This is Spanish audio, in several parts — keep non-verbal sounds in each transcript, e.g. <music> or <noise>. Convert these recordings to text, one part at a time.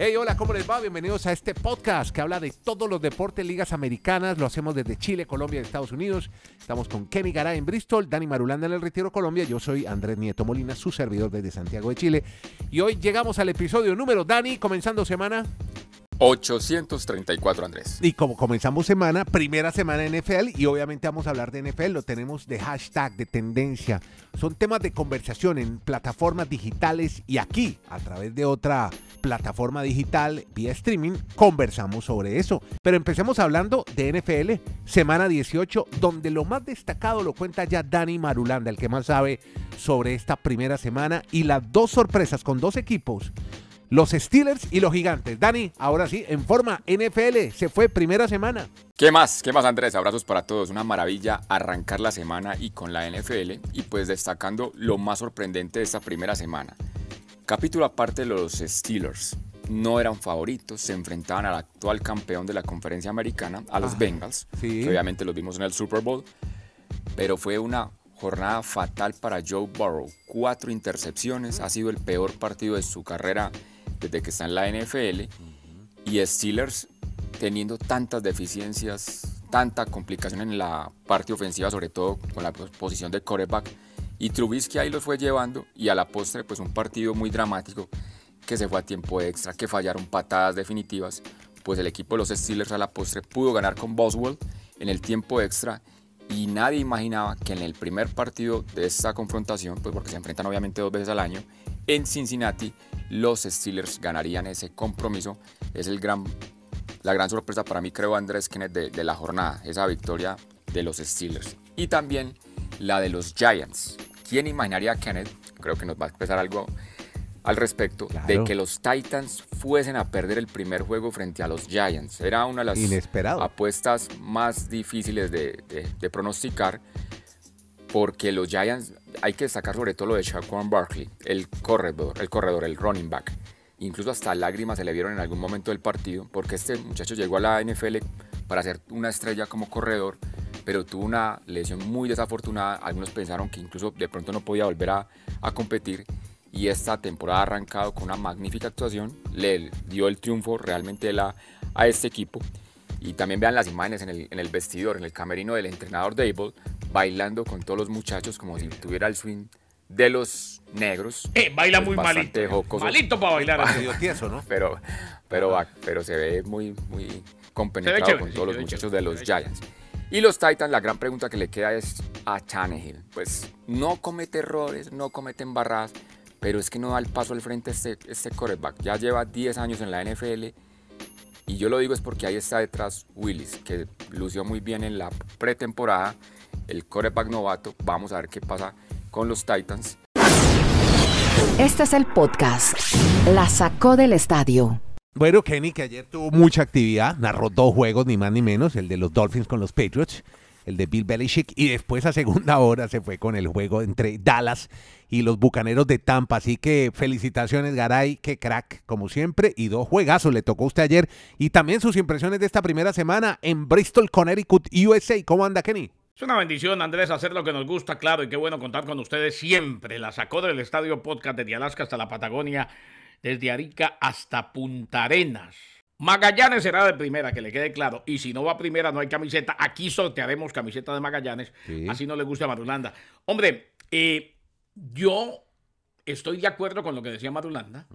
Hey, hola, ¿cómo les va? Bienvenidos a este podcast que habla de todos los deportes, ligas americanas. Lo hacemos desde Chile, Colombia y Estados Unidos. Estamos con Kenny Garay en Bristol, Dani Marulanda en el Retiro Colombia. Yo soy Andrés Nieto Molina, su servidor desde Santiago de Chile. Y hoy llegamos al episodio número, Dani, comenzando semana 834, Andrés. Y como comenzamos semana, primera semana de NFL, y obviamente vamos a hablar de NFL, lo tenemos de hashtag, de tendencia. Son temas de conversación en plataformas digitales y aquí, a través de otra plataforma digital vía streaming, conversamos sobre eso. Pero empecemos hablando de NFL, semana 18, donde lo más destacado lo cuenta ya Dani Marulanda, el que más sabe sobre esta primera semana y las dos sorpresas con dos equipos los Steelers y los Gigantes. Dani, ahora sí, en forma NFL, se fue primera semana. ¿Qué más? ¿Qué más, Andrés? Abrazos para todos. Una maravilla arrancar la semana y con la NFL y pues destacando lo más sorprendente de esta primera semana. Capítulo aparte de los Steelers. No eran favoritos, se enfrentaban al actual campeón de la conferencia americana, a los Bengals, que obviamente los vimos en el Super Bowl, pero fue una jornada fatal para Joe Burrow. Cuatro intercepciones, ha sido el peor partido de su carrera desde que está en la NFL y Steelers teniendo tantas deficiencias, tanta complicación en la parte ofensiva, sobre todo con la posición de quarterback. Y Trubisky ahí los fue llevando y a la postre pues un partido muy dramático que se fue a tiempo extra, que fallaron patadas definitivas, pues el equipo de los Steelers a la postre pudo ganar con Boswell en el tiempo extra y nadie imaginaba que en el primer partido de esta confrontación, pues porque se enfrentan obviamente dos veces al año, en Cincinnati los Steelers ganarían ese compromiso. Es el gran, la gran sorpresa para mí, creo, Andrés Kenneth, de, la jornada, esa victoria de los Steelers. Y también la de los Giants. ¿Quién imaginaría, Kenneth? Creo que nos va a expresar algo al respecto de que los Titans fuesen a perder el primer juego frente a los Giants. Era una de las apuestas más difíciles de, de pronosticar porque los Giants, hay que destacar sobre todo lo de Shaquan Barkley, el corredor, el corredor, el running back. Incluso hasta lágrimas se le vieron en algún momento del partido, porque este muchacho llegó a la NFL para ser una estrella como corredor, pero tuvo una lesión muy desafortunada. Algunos pensaron que incluso de pronto no podía volver a, competir. Y esta temporada ha arrancado con una magnífica actuación. Le dio el triunfo realmente a, a este equipo. Y también vean las imágenes en el, en el vestidor, en el camerino del entrenador Dable, bailando con todos los muchachos como si tuviera el swing de los negros. Eh, baila muy malito. Malito para bailar. Medio <laughs> tieso, ¿no? Pero, pero, pero se ve muy, muy compenetrado con todos los muchachos de los Giants. Y los Titans, la gran pregunta que le queda es a Tannehill. Pues no comete errores, no comete embarradas, pero es que no da el paso al frente este, este quarterback. Ya lleva 10 años en la NFL y yo lo digo es porque ahí está detrás Willis, que lució muy bien en la pretemporada el coreback novato. Vamos a ver qué pasa con los Titans. Este es el podcast. La sacó del estadio. Bueno, Kenny, que ayer tuvo mucha actividad, narró dos juegos, ni más ni menos, el de los Dolphins con los Patriots, el de Bill Belichick, y después a segunda hora se fue con el juego entre Dallas y los Bucaneros de Tampa. Así que felicitaciones, Garay, que crack, como siempre, y dos juegazos le tocó a usted ayer, y también sus impresiones de esta primera semana en Bristol, Connecticut, USA. ¿Cómo anda, Kenny? Es una bendición, Andrés, hacer lo que nos gusta, claro, y qué bueno contar con ustedes siempre. La sacó del Estadio Podcast desde Alaska hasta la Patagonia, desde Arica hasta Punta Arenas. Magallanes será de primera, que le quede claro. Y si no va primera, no hay camiseta. Aquí sortearemos camiseta de Magallanes. Así no le gusta a Marulanda. Hombre, eh, yo estoy de acuerdo con lo que decía Marulanda.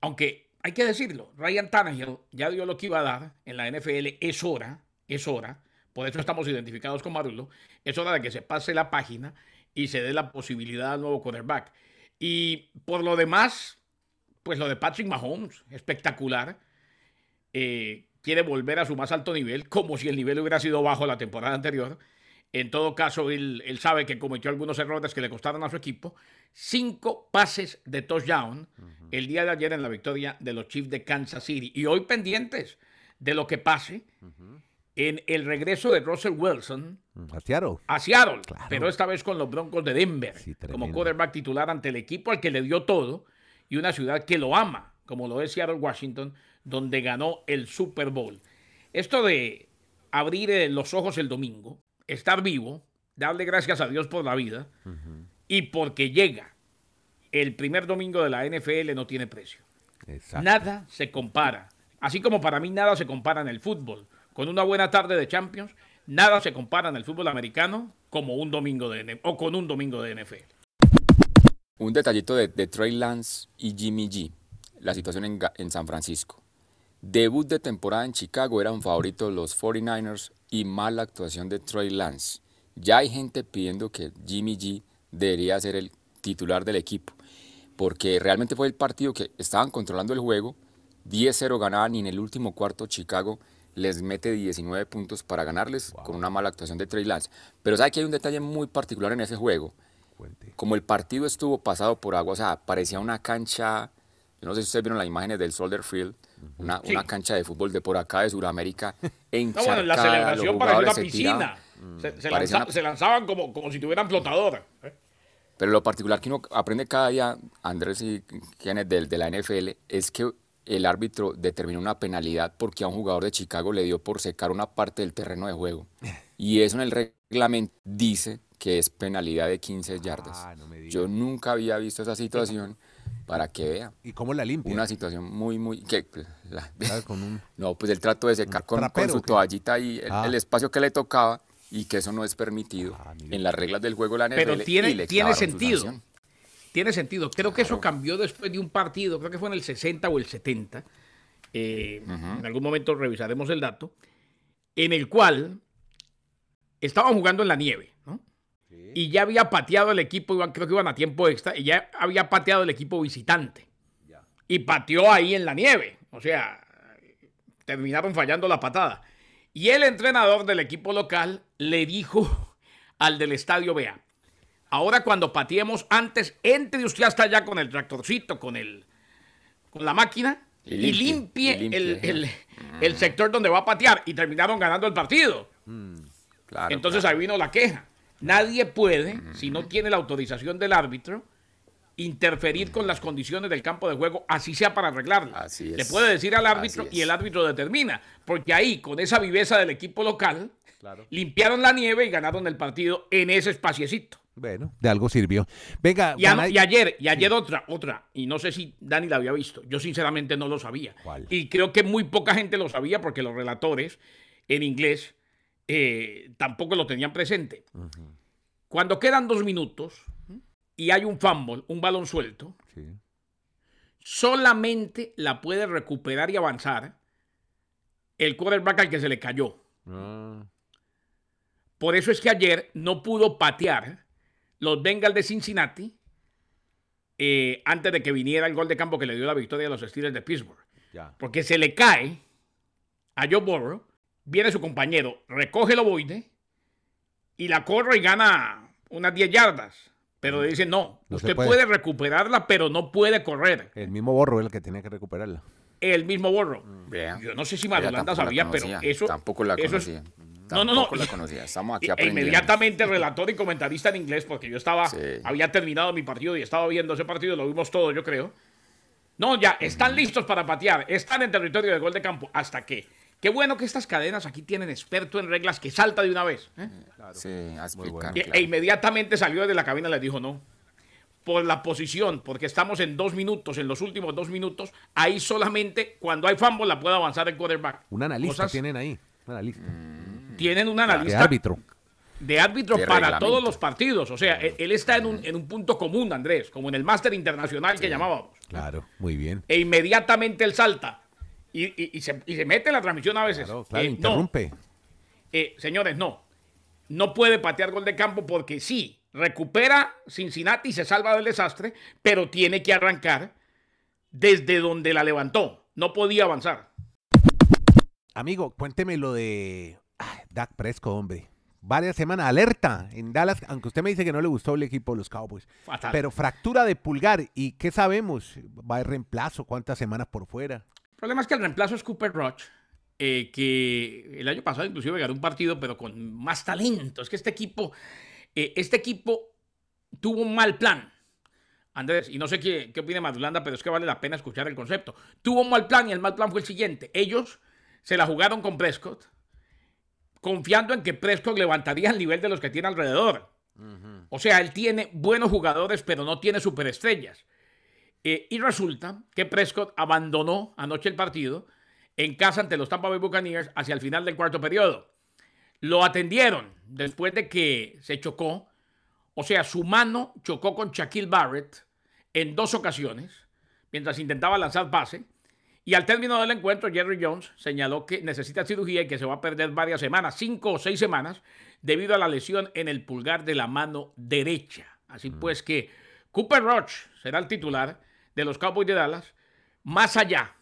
Aunque hay que decirlo, Ryan Tannehill ya dio lo que iba a dar en la NFL. Es hora, es hora por eso estamos identificados con Marulo, es hora de que se pase la página y se dé la posibilidad al nuevo quarterback. Y por lo demás, pues lo de Patrick Mahomes, espectacular. Eh, quiere volver a su más alto nivel, como si el nivel hubiera sido bajo la temporada anterior. En todo caso, él, sabe que cometió algunos errores que le costaron a su equipo. Cinco pases de touchdown el día de ayer en la victoria de los Chiefs de Kansas City. Y hoy pendientes de lo que pase en el regreso de Russell Wilson mm, a Seattle. A Seattle pero esta vez con los Broncos de Denver, como quarterback titular ante el equipo al que le dio todo y una ciudad que lo ama, como lo es Seattle, Washington, donde ganó el Super Bowl. Esto de abrir eh, los ojos el domingo, estar vivo, darle gracias a Dios por la vida y porque llega el primer domingo de la NFL no tiene precio. Exacto. Nada se compara. Así como para mí nada se compara en el fútbol. Con una buena tarde de Champions, nada se compara en el fútbol americano como un domingo de o con un domingo de NFL. Un detallito de, de Trey Lance y Jimmy G. La situación en, en San Francisco. Debut de temporada en Chicago eran favoritos los 49ers y mala actuación de Trey Lance. Ya hay gente pidiendo que Jimmy G debería ser el titular del equipo. Porque realmente fue el partido que estaban controlando el juego. 10-0 ganaban y en el último cuarto Chicago les mete 19 puntos para ganarles con una mala actuación de Trey Lance. Pero sabe que hay un detalle muy particular en ese juego Cuente. como el partido estuvo pasado por agua, o sea, parecía una cancha, yo no sé si ustedes vieron las imágenes del Soldier Field, una, Sí. una cancha de fútbol de por acá de Sudamérica, <laughs> No, encharcada, bueno, en la celebración parecía una tiraban. piscina. Se, se Parecía lanza- una- se lanzaban como, como si tuvieran flotadora. ¿eh? Pero lo particular que uno aprende cada día, Andrés y quienes del de la NFL, es que el árbitro determinó una penalidad porque a un jugador de Chicago le dio por secar una parte del terreno de juego. <laughs> Y eso en el reglamento dice que es penalidad de 15 yardas. Ah, no. Yo nunca había visto esa situación para que vea. ¿Y cómo la limpia? Una situación muy, muy... Que, la- <laughs> ¿Sabes? Con un... <laughs> no, pues el trato de secar con, su toallita y el, Ah. el espacio que le tocaba y que eso no es permitido Ah, en las reglas del juego de la NFL. Pero tiene- y le tiene sentido. Tiene sentido. Creo que eso cambió después de un partido, creo que fue en el 60 o el 70. eh, En algún momento revisaremos el dato. En el cual estaban jugando en la nieve, ¿no? Y ya había pateado el equipo, iban- creo que iban a tiempo extra, y ya había pateado el equipo visitante. Y pateó ahí en la nieve. O sea, terminaron fallando la patada. Y el entrenador del equipo local le dijo al del estadio, vea, ahora cuando pateemos antes, entre usted hasta allá con el tractorcito, con el con la máquina Y y limpie, limpie, y limpie, el, el- el sector donde va a patear. Y terminaron ganando el partido. Claro, Entonces claro. ahí vino la queja. Nadie puede, si no tiene la autorización del árbitro, interferir con las condiciones del campo de juego, así sea para arreglarla. Así Le es. puede decir al árbitro y el árbitro determina. Porque ahí, con esa viveza del equipo local, limpiaron la nieve y ganaron el partido en ese espaciecito. Bueno, de algo sirvió. Venga, Y, a- Vanay- y ayer, y ayer otra, otra, y no sé si Dani la había visto, yo sinceramente no lo sabía. ¿Cuál? Y creo que muy poca gente lo sabía porque los relatores en inglés eh, tampoco lo tenían presente. Cuando quedan dos minutos y hay un fumble, un balón suelto, Sí. solamente la puede recuperar y avanzar el quarterback al que se le cayó. Ah, Por eso es que ayer no pudo patear los Bengals de Cincinnati eh, antes de que viniera el gol de campo que le dio la victoria a los Steelers de Pittsburgh. ya. Porque se le cae a Joe Burrow, viene su compañero, recoge el ovoide y la corre y gana unas 10 yardas. Pero le dice, no, usted puede. puede. recuperarla, pero no puede correr. El mismo borro es el que tenía que recuperarla. El mismo Burrow. Vea. Yo no sé si la sabía, pero eso... Tampoco la eso es- No, no, no. La conocía. Estamos aquí E aprendiendo. inmediatamente relator y comentarista en inglés, porque yo estaba, Sí. había terminado mi partido y estaba viendo ese partido, lo vimos todo, yo creo. No, ya, están listos para patear, están en territorio de gol de campo. ¿Hasta qué? Qué bueno que estas cadenas aquí tienen experto en reglas que salta de una vez. ¿eh? Sí, a explicar. E- claro. E inmediatamente salió desde la cabina y les dijo no. Por la posición, porque estamos en dos minutos, en los últimos dos minutos, ahí solamente cuando hay fumble la puede avanzar el quarterback. Un analista Cosas- tienen ahí. Un analista. Tienen un De analista árbitro. de árbitro De para reglamento. todos los partidos. O sea, él, él está en un, en un punto común, Andrés, como en el máster internacional que llamábamos. Claro, muy bien. E inmediatamente él salta y, y- y se, y se mete en la transmisión a veces. Claro, claro, Eh, no, interrumpe. eh, señores, no. No puede patear gol de campo porque sí, recupera Cincinnati y se salva del desastre, pero tiene que arrancar desde donde la levantó. No podía avanzar. Amigo, cuénteme lo de ay, Dak Prescott, hombre. Varias semanas, alerta en Dallas, aunque usted me dice que no le gustó el equipo de los Cowboys. Fatal. Pero fractura de pulgar, ¿y qué sabemos? ¿Va a haber reemplazo? ¿Cuántas semanas por fuera? El problema es que el reemplazo es Cooper Rush, eh, que el año pasado inclusive ganó un partido, pero con más talento. Es que este equipo, eh, este equipo tuvo un mal plan. Andrés, y no sé qué, qué opina Madulanda, pero es que vale la pena escuchar el concepto. Tuvo un mal plan y el mal plan fue el siguiente. Ellos se la jugaron con Prescott, confiando en que Prescott levantaría el nivel de los que tiene alrededor. O sea, él tiene buenos jugadores, pero no tiene superestrellas. Eh, y resulta que Prescott abandonó anoche el partido en casa ante los Tampa Bay Buccaneers hacia el final del cuarto periodo. Lo atendieron después de que se chocó, o sea, su mano chocó con Shaquille Barrett en dos ocasiones mientras intentaba lanzar pase. Y al término del encuentro, Jerry Jones señaló que necesita cirugía y que se va a perder varias semanas, cinco o seis semanas, debido a la lesión en el pulgar de la mano derecha. Así pues que Cooper Roach será el titular de los Cowboys de Dallas, más allá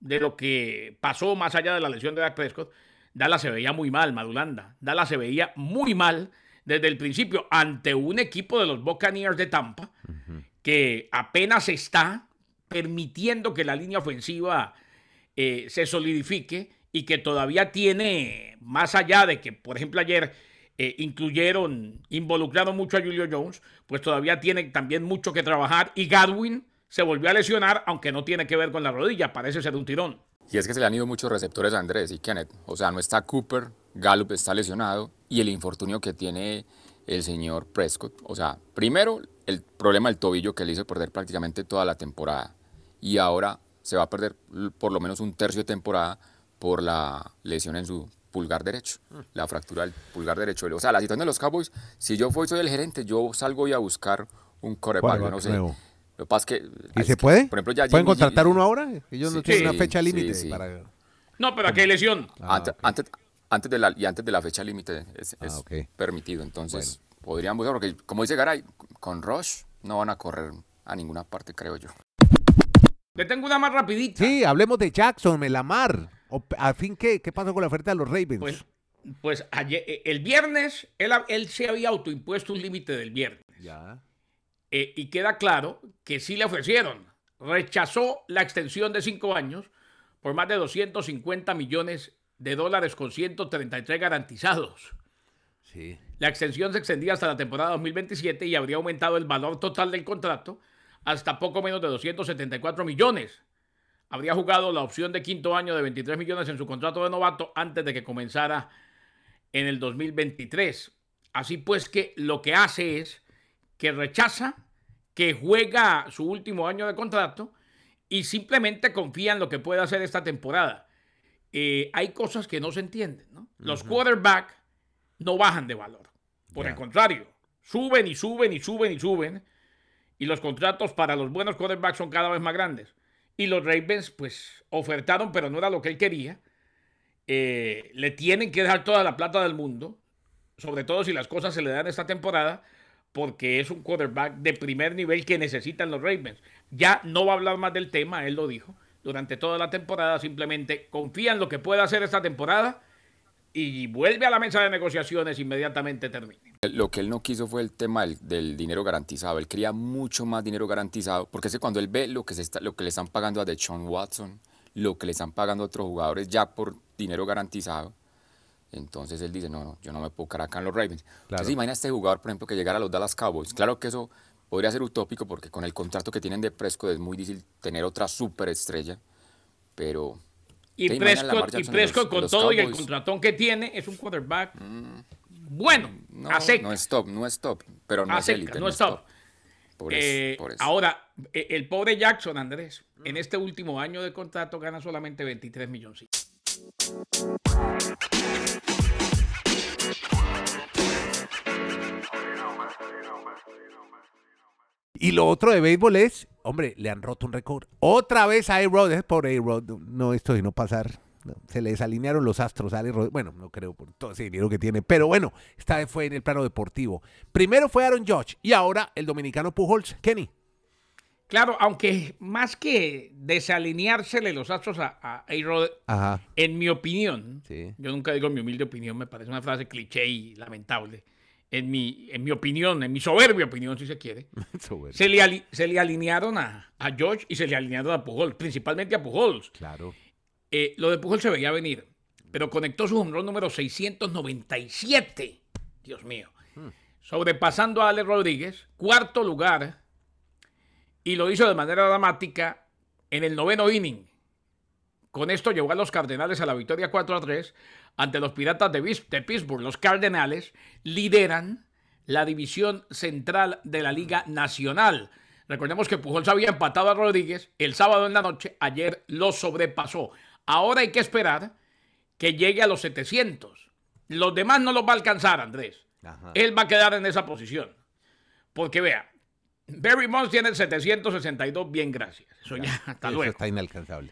de lo que pasó, más allá de la lesión de Dak Prescott, Dallas se veía muy mal, Madulanda. Dallas se veía muy mal desde el principio ante un equipo de los Buccaneers de Tampa que apenas está permitiendo que la línea ofensiva eh, se solidifique y que todavía tiene, más allá de que, por ejemplo, ayer eh, incluyeron, involucraron mucho a Julio Jones, pues todavía tiene también mucho que trabajar y Gadwin se volvió a lesionar, aunque no tiene que ver con la rodilla, parece ser un tirón. Y es que se le han ido muchos receptores a Andrés y Kenneth. O sea, no está Cooper, Gallup está lesionado y el infortunio que tiene el señor Prescott. O sea, primero el problema del tobillo que le hizo perder prácticamente toda la temporada. Y ahora se va a perder por lo menos un tercio de temporada por la lesión en su pulgar derecho, la fractura del pulgar derecho. O sea, la situación de los Cowboys, si yo soy el gerente, yo salgo y a buscar un coreback, no sé. Lo que pasa es que... ¿Y se puede? Por ejemplo, ya ¿Pueden contratar uno ahora? Ellos no tienen una fecha límite para... No, pero ¿a qué lesión? Ah, antes, antes, de la, y antes de la fecha límite es, ah, permitido. Entonces, podrían buscar, porque como dice Garay, con Rush no van a correr a ninguna parte, creo yo. Le tengo una más rapidita. Sí, hablemos de Jackson, Melamar. ¿A fin qué? ¿Qué pasó con la oferta de los Ravens? Pues, pues ayer, eh, el viernes él, él se había autoimpuesto un límite del viernes. Ya. Eh, y queda claro que sí le ofrecieron. Rechazó la extensión de cinco años por más de 250 millones de dólares con 133 garantizados. Sí. La extensión se extendía hasta la temporada 2027 y habría aumentado el valor total del contrato hasta poco menos de 274 millones. Habría jugado la opción de quinto año de 23 millones en su contrato de novato antes de que comenzara en el 2023. Así pues que lo que hace es que rechaza, que juega su último año de contrato y simplemente confía en lo que puede hacer esta temporada. Eh, hay cosas que no se entienden. Los quarterbacks no bajan de valor. Por el contrario, suben y suben y suben y suben y los contratos para los buenos quarterbacks son cada vez más grandes. Y los Ravens, pues, ofertaron, pero no era lo que él quería. Eh, le tienen que dejar toda la plata del mundo, sobre todo si las cosas se le dan esta temporada, porque es un quarterback de primer nivel que necesitan los Ravens. Ya no va a hablar más del tema, él lo dijo. Durante toda la temporada simplemente confía en lo que pueda hacer esta temporada y vuelve a la mesa de negociaciones inmediatamente termine. Lo que él no quiso fue el tema del, dinero garantizado. Él quería mucho más dinero garantizado, porque es que cuando él ve lo que, se está, lo que le están pagando a Deshaun Watson, lo que le están pagando a otros jugadores ya por dinero garantizado, entonces él dice, no, no, yo no me puedo quedar acá en los Ravens. Entonces imagina a este jugador, por ejemplo, que llegara a los Dallas Cowboys. Claro que eso podría ser utópico, porque con el contrato que tienen de Prescott es muy difícil tener otra superestrella, pero... Y Prescott, y Prescott con todo y el contratón que tiene, es un quarterback... Mm bueno, no, No es top, no es top, pero no es élite. No es top. Eh, ahora, e, el pobre Jackson, Andrés, en este último año de contrato gana solamente 23 millones. Y lo otro de béisbol es, hombre, le han roto un récord. Otra vez a A-Rod, es por A-Rod. No, esto de no pasar se le desalinearon los astros. bueno, no creo por todo ese dinero que tiene, pero bueno, esta vez fue en el plano deportivo. Primero fue Aaron Judge y ahora el dominicano Pujols. Kenny. Claro, aunque más que desalineársele los astros a, a en mi opinión, yo nunca digo mi humilde opinión, me parece una frase cliché y lamentable. En mi, en mi opinión, en mi soberbia opinión, si se quiere, <laughs> se, le, se le alinearon a, a George y se le alinearon a Pujols, principalmente a Pujols. Claro. Eh, lo de Pujol se veía venir, pero conectó su home número 697. Dios mío. Hmm. Sobrepasando a Alex Rodríguez, cuarto lugar, y lo hizo de manera dramática en el noveno inning. Con esto llevó a los Cardenales a la victoria 4 a 3 ante los Piratas de, de Pittsburgh. Los Cardenales lideran la división central de la Liga Nacional. Recordemos que Pujols había empatado a Rodríguez el sábado en la noche, ayer lo sobrepasó. Ahora hay que esperar que llegue a los 700. Los demás no los va a alcanzar, Andrés. Ajá. Él va a quedar en esa posición. Porque vea, Barry Bonds tiene el 762, bien, gracias. Eso ya, hasta Eso luego. está inalcanzable.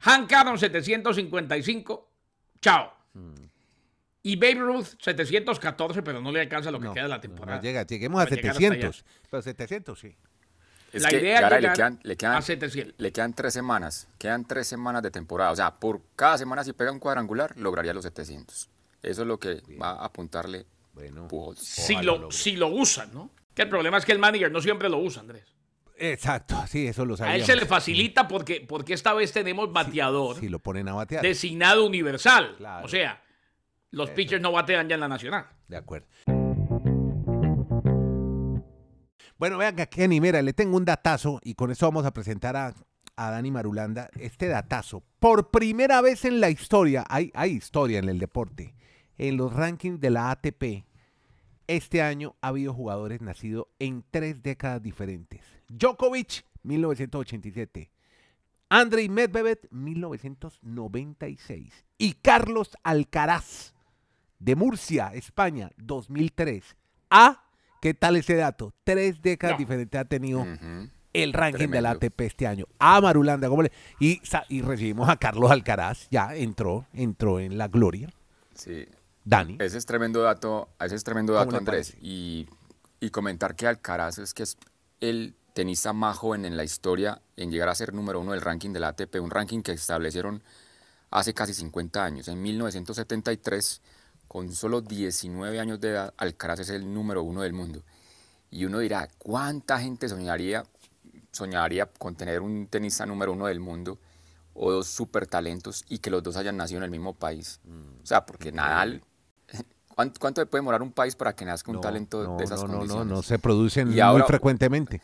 Hank Aaron 755, chao. Mm. Y Babe Ruth 714, pero no le alcanza lo que No, queda de la temporada. no llega, lleguemos a Para llegar hasta 700. Pero 700 sí. Es La que, idea es Garay, le quedan, le, quedan, a 700. le quedan tres semanas. Quedan tres semanas de temporada. O sea, por cada semana si pega un cuadrangular, lograría los 700. Eso es lo que va a apuntarle Bueno. Pujols. si, lo, si lo usan, ¿no? Que el problema es que el manager no siempre lo usa, Andrés. Exacto, <laughs> sí, eso lo A sabíamos. él se le facilita porque, porque esta vez tenemos bateador Si lo ponen a batear. designado universal. Claro. O sea, los pitchers no batean ya en la nacional. De acuerdo. Bueno, vean que Kenny, mira, le tengo un datazo y con eso vamos a presentar a, a Dani Marulanda. Este datazo, por primera vez en la historia, hay, hay historia en el deporte, en los rankings de la ATP, este año ha habido jugadores nacidos en tres décadas diferentes. Djokovic, 1987. Andrei Medvedev, 1996. Y Carlos Alcaraz, de Murcia, España, 2003. Ah, ¿qué tal ese dato? Tres décadas No. diferentes ha tenido el ranking de la Tremendo. ATP este año. Ah, Marulanda, ¿cómo le? Y, recibimos a Carlos Alcaraz, ya entró, entró en la gloria. Sí. Dani. Ese es tremendo dato, ese es tremendo ¿Cómo dato, Andrés. y comentar que Alcaraz es que es el tenista más joven en la historia en llegar a ser número uno del ranking de la ATP, un ranking que establecieron hace casi 50 años. En 1973, con solo 19 años de edad, Alcaraz es el número uno del mundo. Y uno dirá, ¿cuánta gente soñaría, soñaría con tener un tenista número uno del mundo o dos super talentos y que los dos hayan nacido en el mismo país? O sea, porque Nadal, <laughs> ¿cuánto, puede demorar un país para que nazca un No, talento no, de esas no, no, condiciones? no, no se producen Y muy ahora- frecuentemente.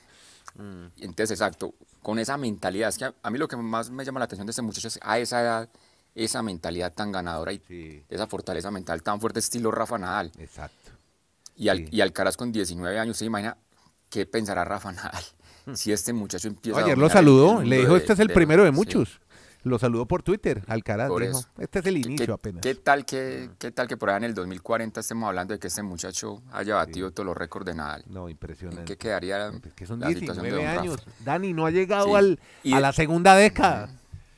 Y Entonces, exacto, con esa mentalidad, es que a, a mí lo que más me llama la atención de este muchacho es a esa edad, esa mentalidad tan ganadora y Sí. esa fortaleza mental tan fuerte, estilo Rafa Nadal. Exacto. Y, Al- Sí. y Alcaraz con 19 años, se imagina qué pensará Rafa Nadal si este muchacho empieza a Ayer lo saludó, le dijo, de- este es el de- primero de sí. Lo saludó por Twitter, Alcaraz Por dijo, eso. este es el ¿Qué- inicio qué, apenas. ¿Qué tal que, qué tal que por allá en el 2040 estemos hablando de que este muchacho haya batido todos los récords de Nadal? No, ¿En impresionante. qué quedaría Es que son la situación de 19 don Rafa? años. Dani no ha llegado Sí. al, Y a la segunda década.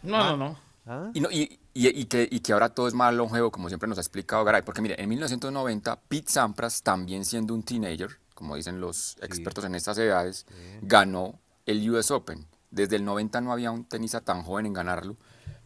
No, no, no. ¿Ah? Y, no- y- y- y que, y que ahora todo es más longevo, como siempre nos ha explicado Garay. Porque mire, en 1990, Pete Sampras, también siendo un teenager, como dicen los expertos en estas edades, ganó el US Open. Desde el 90 no había un tenista tan joven en ganarlo.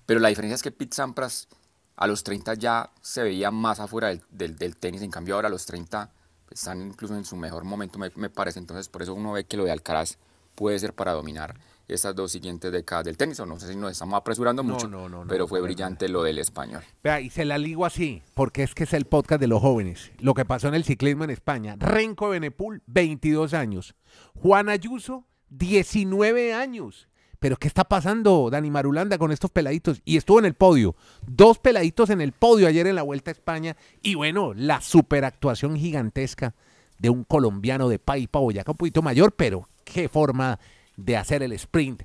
Pero la diferencia es que Pete Sampras a los 30 ya se veía más afuera del, del- del tenis. En cambio, ahora a los 30 están incluso en su mejor momento, me, me parece. Entonces, por eso uno ve que lo de Alcaraz puede ser para dominar estas dos siguientes décadas del tenis. O no sé si nos estamos apresurando mucho, no, no, no, pero fue brillante lo del español. Vea, y se la ligo así, porque es que es el podcast de los jóvenes. Lo que pasó en el ciclismo en España. Renko Benepul, 22 años. Juan Ayuso, 19 años. Pero ¿qué está pasando, Dani Marulanda, con estos peladitos? Y estuvo en el podio. Dos peladitos en el podio ayer en la Vuelta a España. Y bueno, la superactuación gigantesca de un colombiano de Paipa Boyacá, un poquito mayor, pero qué forma de hacer el sprint.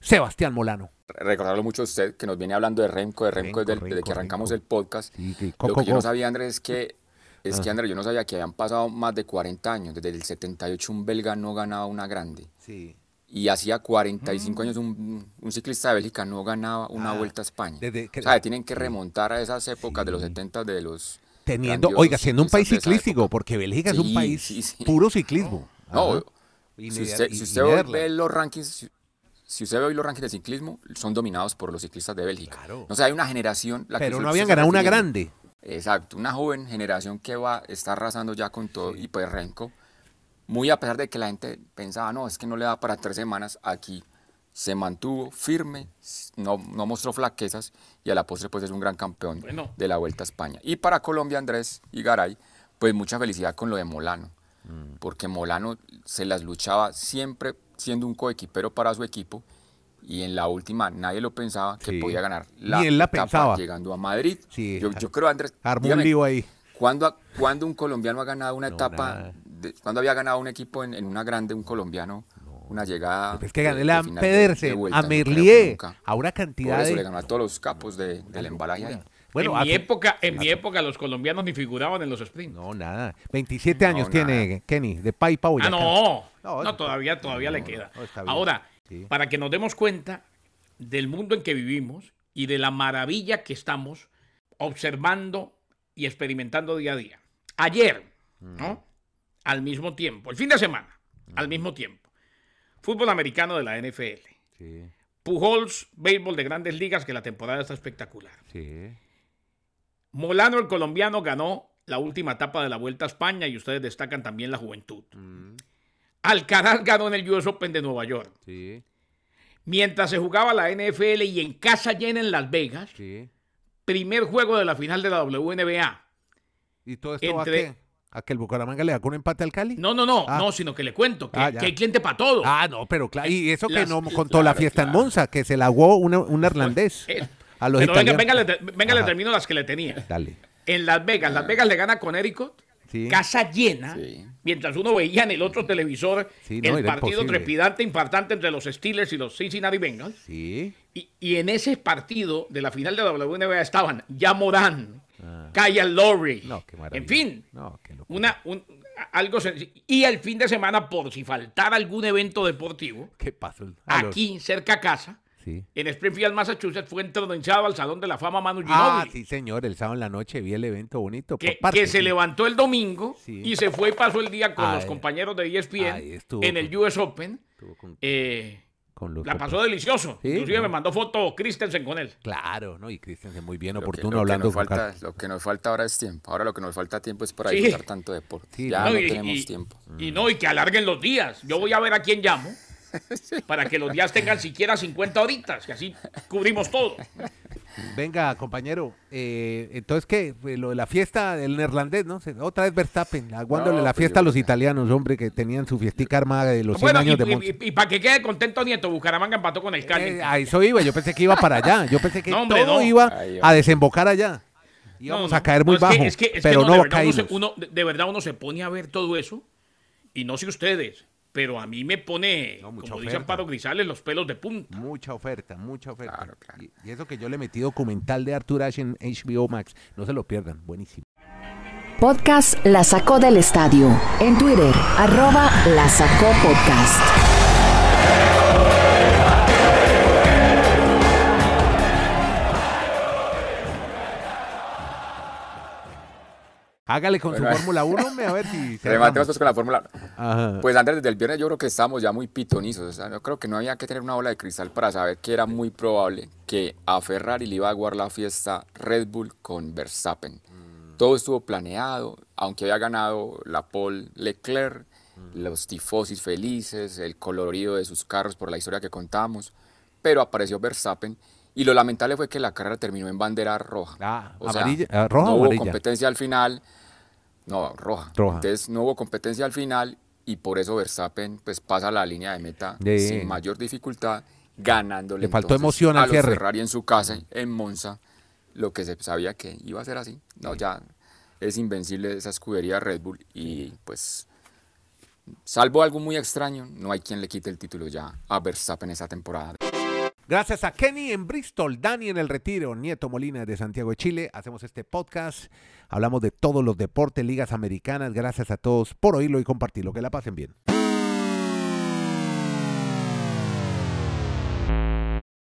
Sebastián Molano. Recordarlo mucho a usted, que nos viene hablando de Remco, de Remco, Renko, desde, que arrancamos el podcast. Sí, sí, Lo que yo no sabía, Andrés, es que, es que Ah. Andrés, yo no sabía que habían pasado más de 40 años. Desde el 78 un belga no ganaba una grande. Sí. Y hacía 45 años un, un ciclista de Bélgica no ganaba una Mm. Ah, vuelta a España. desde que- o sea, tienen que remontar a esas épocas de los 70 de los... Teniendo, oiga, siendo un país ciclístico, porque Bélgica es un país sí, puro ciclismo. No. Y si usted, y- si ve los rankings, si- usted ve hoy los rankings de ciclismo, son dominados por los ciclistas de Bélgica. Claro. O sea, hay una generación... la Pero no habían ganado una grande. Exacto, una joven generación que va, está arrasando ya con todo y pues Renko, muy a pesar de que la gente pensaba, no, es que no le da para tres semanas, aquí se mantuvo firme, no, no mostró flaquezas y a la postre pues es un gran campeón Bueno. de la Vuelta a España. Y para Colombia, Andrés y Garay, pues mucha felicidad con lo de Molano, Mm. porque Molano se las luchaba siempre siendo un coequipero para su equipo y en la última nadie lo pensaba que Sí. podía ganar la Ni él la etapa pensaba. llegando a Madrid. Sí. Yo, yo creo, Andrés, Armó un lío ahí. ¿Cuándo, cuándo un colombiano ha ganado una No, etapa? de- ¿Cuándo había ganado un equipo en, en una grande un colombiano una llegada. Es que de- ganarle de a final de- de Pedersen, vuelta, a no Merlier, a una Por cantidad eso le de... ganó a todos los capos de- del embalaje ahí. Bueno, en mi hace- época, en mi época los colombianos ni figuraban en los sprints. No, nada. 27 años No, tiene Kenny, de Paipa Ah, Boyacá. no. No, No, es- todavía, todavía le no, queda. no, está bien. Ahora, Sí. para que nos demos cuenta del mundo en que vivimos y de la maravilla que estamos observando y experimentando día a día. Ayer, ¿no? Al mismo tiempo, el fin de semana, al mismo tiempo. Fútbol americano de la NFL. Sí, Pujols, béisbol de grandes ligas, que la temporada está espectacular. sí. Molano, el colombiano, ganó la última etapa de la Vuelta a España y ustedes destacan también la juventud. Mm, Alcaraz ganó en el US Open de Nueva York. sí, Mientras se jugaba la NFL y en casa llena en Las Vegas, sí. primer juego de la final de la WNBA. ¿Y todo esto va a Entre- qué? ¿A que el Bucaramanga le da con un empate al Cali? No, no, no, Ah. no, sino que le cuento que, Ah, que hay cliente para todo. Ah, no, pero claro. Y eso que no contó la claro, fiesta en. Monza, que se la aguó un neerlandés. Eh, a los Pero venga, le, venga, termino las que le tenía. Dale. En Las Vegas, Las Vegas le gana a Connecticut, Sí. casa llena, Sí. mientras uno veía en el otro televisor Sí, no, el partido imposible. trepidante, impactante entre los Steelers y los Cincinnati Bengals. Y, y en ese partido de la final de la WNBA estaban ya Morán, Ah. Lowry, No, en fin, No, una, un- algo sencillo. Y el fin de semana, por si faltara algún evento deportivo, ¿Qué pasó? A los- aquí cerca a casa, Sí. en Springfield, Massachusetts, fue entronizado al Salón de la Fama Manu Ah, Ginóbili, sí, señor. El sábado en la noche vi el evento bonito. que, por parte, que se sí. levantó el domingo Sí. y se fue y pasó el día con Ay. los compañeros de ESPN estuvo en el US Open. Estuvo con, Eh, con los la pasó delicioso. Sí, Inclusive no. me mandó foto Christensen con él. Claro, ¿no? Y Cristian muy bien Lo que- oportuno lo que hablando nos con falta, Carlos. Lo que nos falta ahora es tiempo. Ahora lo que nos falta tiempo es para Sí. disfrutar tanto deporte. Sí, ya no, no, y- tenemos y- tiempo. Y no, y que alarguen los días. Yo voy a ver a quién llamo para que los días tengan siquiera 50 horitas y así cubrimos todo. Venga, compañero. eh, entonces, ¿qué? Pues Lo de la fiesta del neerlandés, ¿no? Se- Otra vez Verstappen, aguándole No, la pues fiesta a los que- italianos, hombre, que tenían su fiestica armada de los 100 Bueno, y, años de Monza. para que quede contento Nieto, Bucaramanga empató con el Cali. Eh, a eso iba, yo pensé que iba para allá. Yo pensé que No, hombre, todo no. iba a desembocar allá. Íbamos no, a caer no, muy es que- bajo, es que- es que pero de no, verdad, uno se- de verdad uno se pone a ver todo eso y no sé ustedes, pero a mí me pone, No, como dice. Amparo Grisales, los pelos de punta. Mucha oferta, mucha oferta. Claro, claro. Y, y eso que yo le metí documental de Arthur Ashe en HBO Max. No se lo pierdan, buenísimo. Podcast La Sacó del Estadio. En Twitter, arroba La Sacó Podcast. Hágale con Bueno, su Fórmula 1, hombre, a ver si <laughs> Rematemos pues con la Fórmula. Ajá. Pues antes desde el viernes yo creo que estábamos ya muy pitonizos. O sea, yo creo que no había que tener una bola de cristal para saber que era muy probable que a Ferrari le iba a aguar la fiesta Red Bull con Verstappen. Todo estuvo planeado, aunque había ganado la pole Leclerc, los tifosis felices, el colorido de sus carros por la historia que contamos, pero apareció Verstappen y lo lamentable fue que la carrera terminó en bandera roja. Ah, O sea, amarilla, ah, roja no o hubo amarilla. competencia al final, no, roja. Roja. Entonces no hubo competencia al final y por eso Verstappen pues pasa la línea de meta sin mayor dificultad, ganándole Le faltó emoción al a los cierre. Ferrari en su casa, en Monza, lo que se sabía que iba a ser así. No, ya es invencible esa escudería Red Bull y pues salvo algo muy extraño, no hay quien le quite el título ya a Verstappen esa temporada. Gracias a Kenny en Bristol, Dani en el retiro, Nieto Molina de Santiago de Chile. Hacemos este podcast. Hablamos de todos los deportes, ligas americanas. Gracias a todos por oírlo y compartirlo. Que la pasen bien.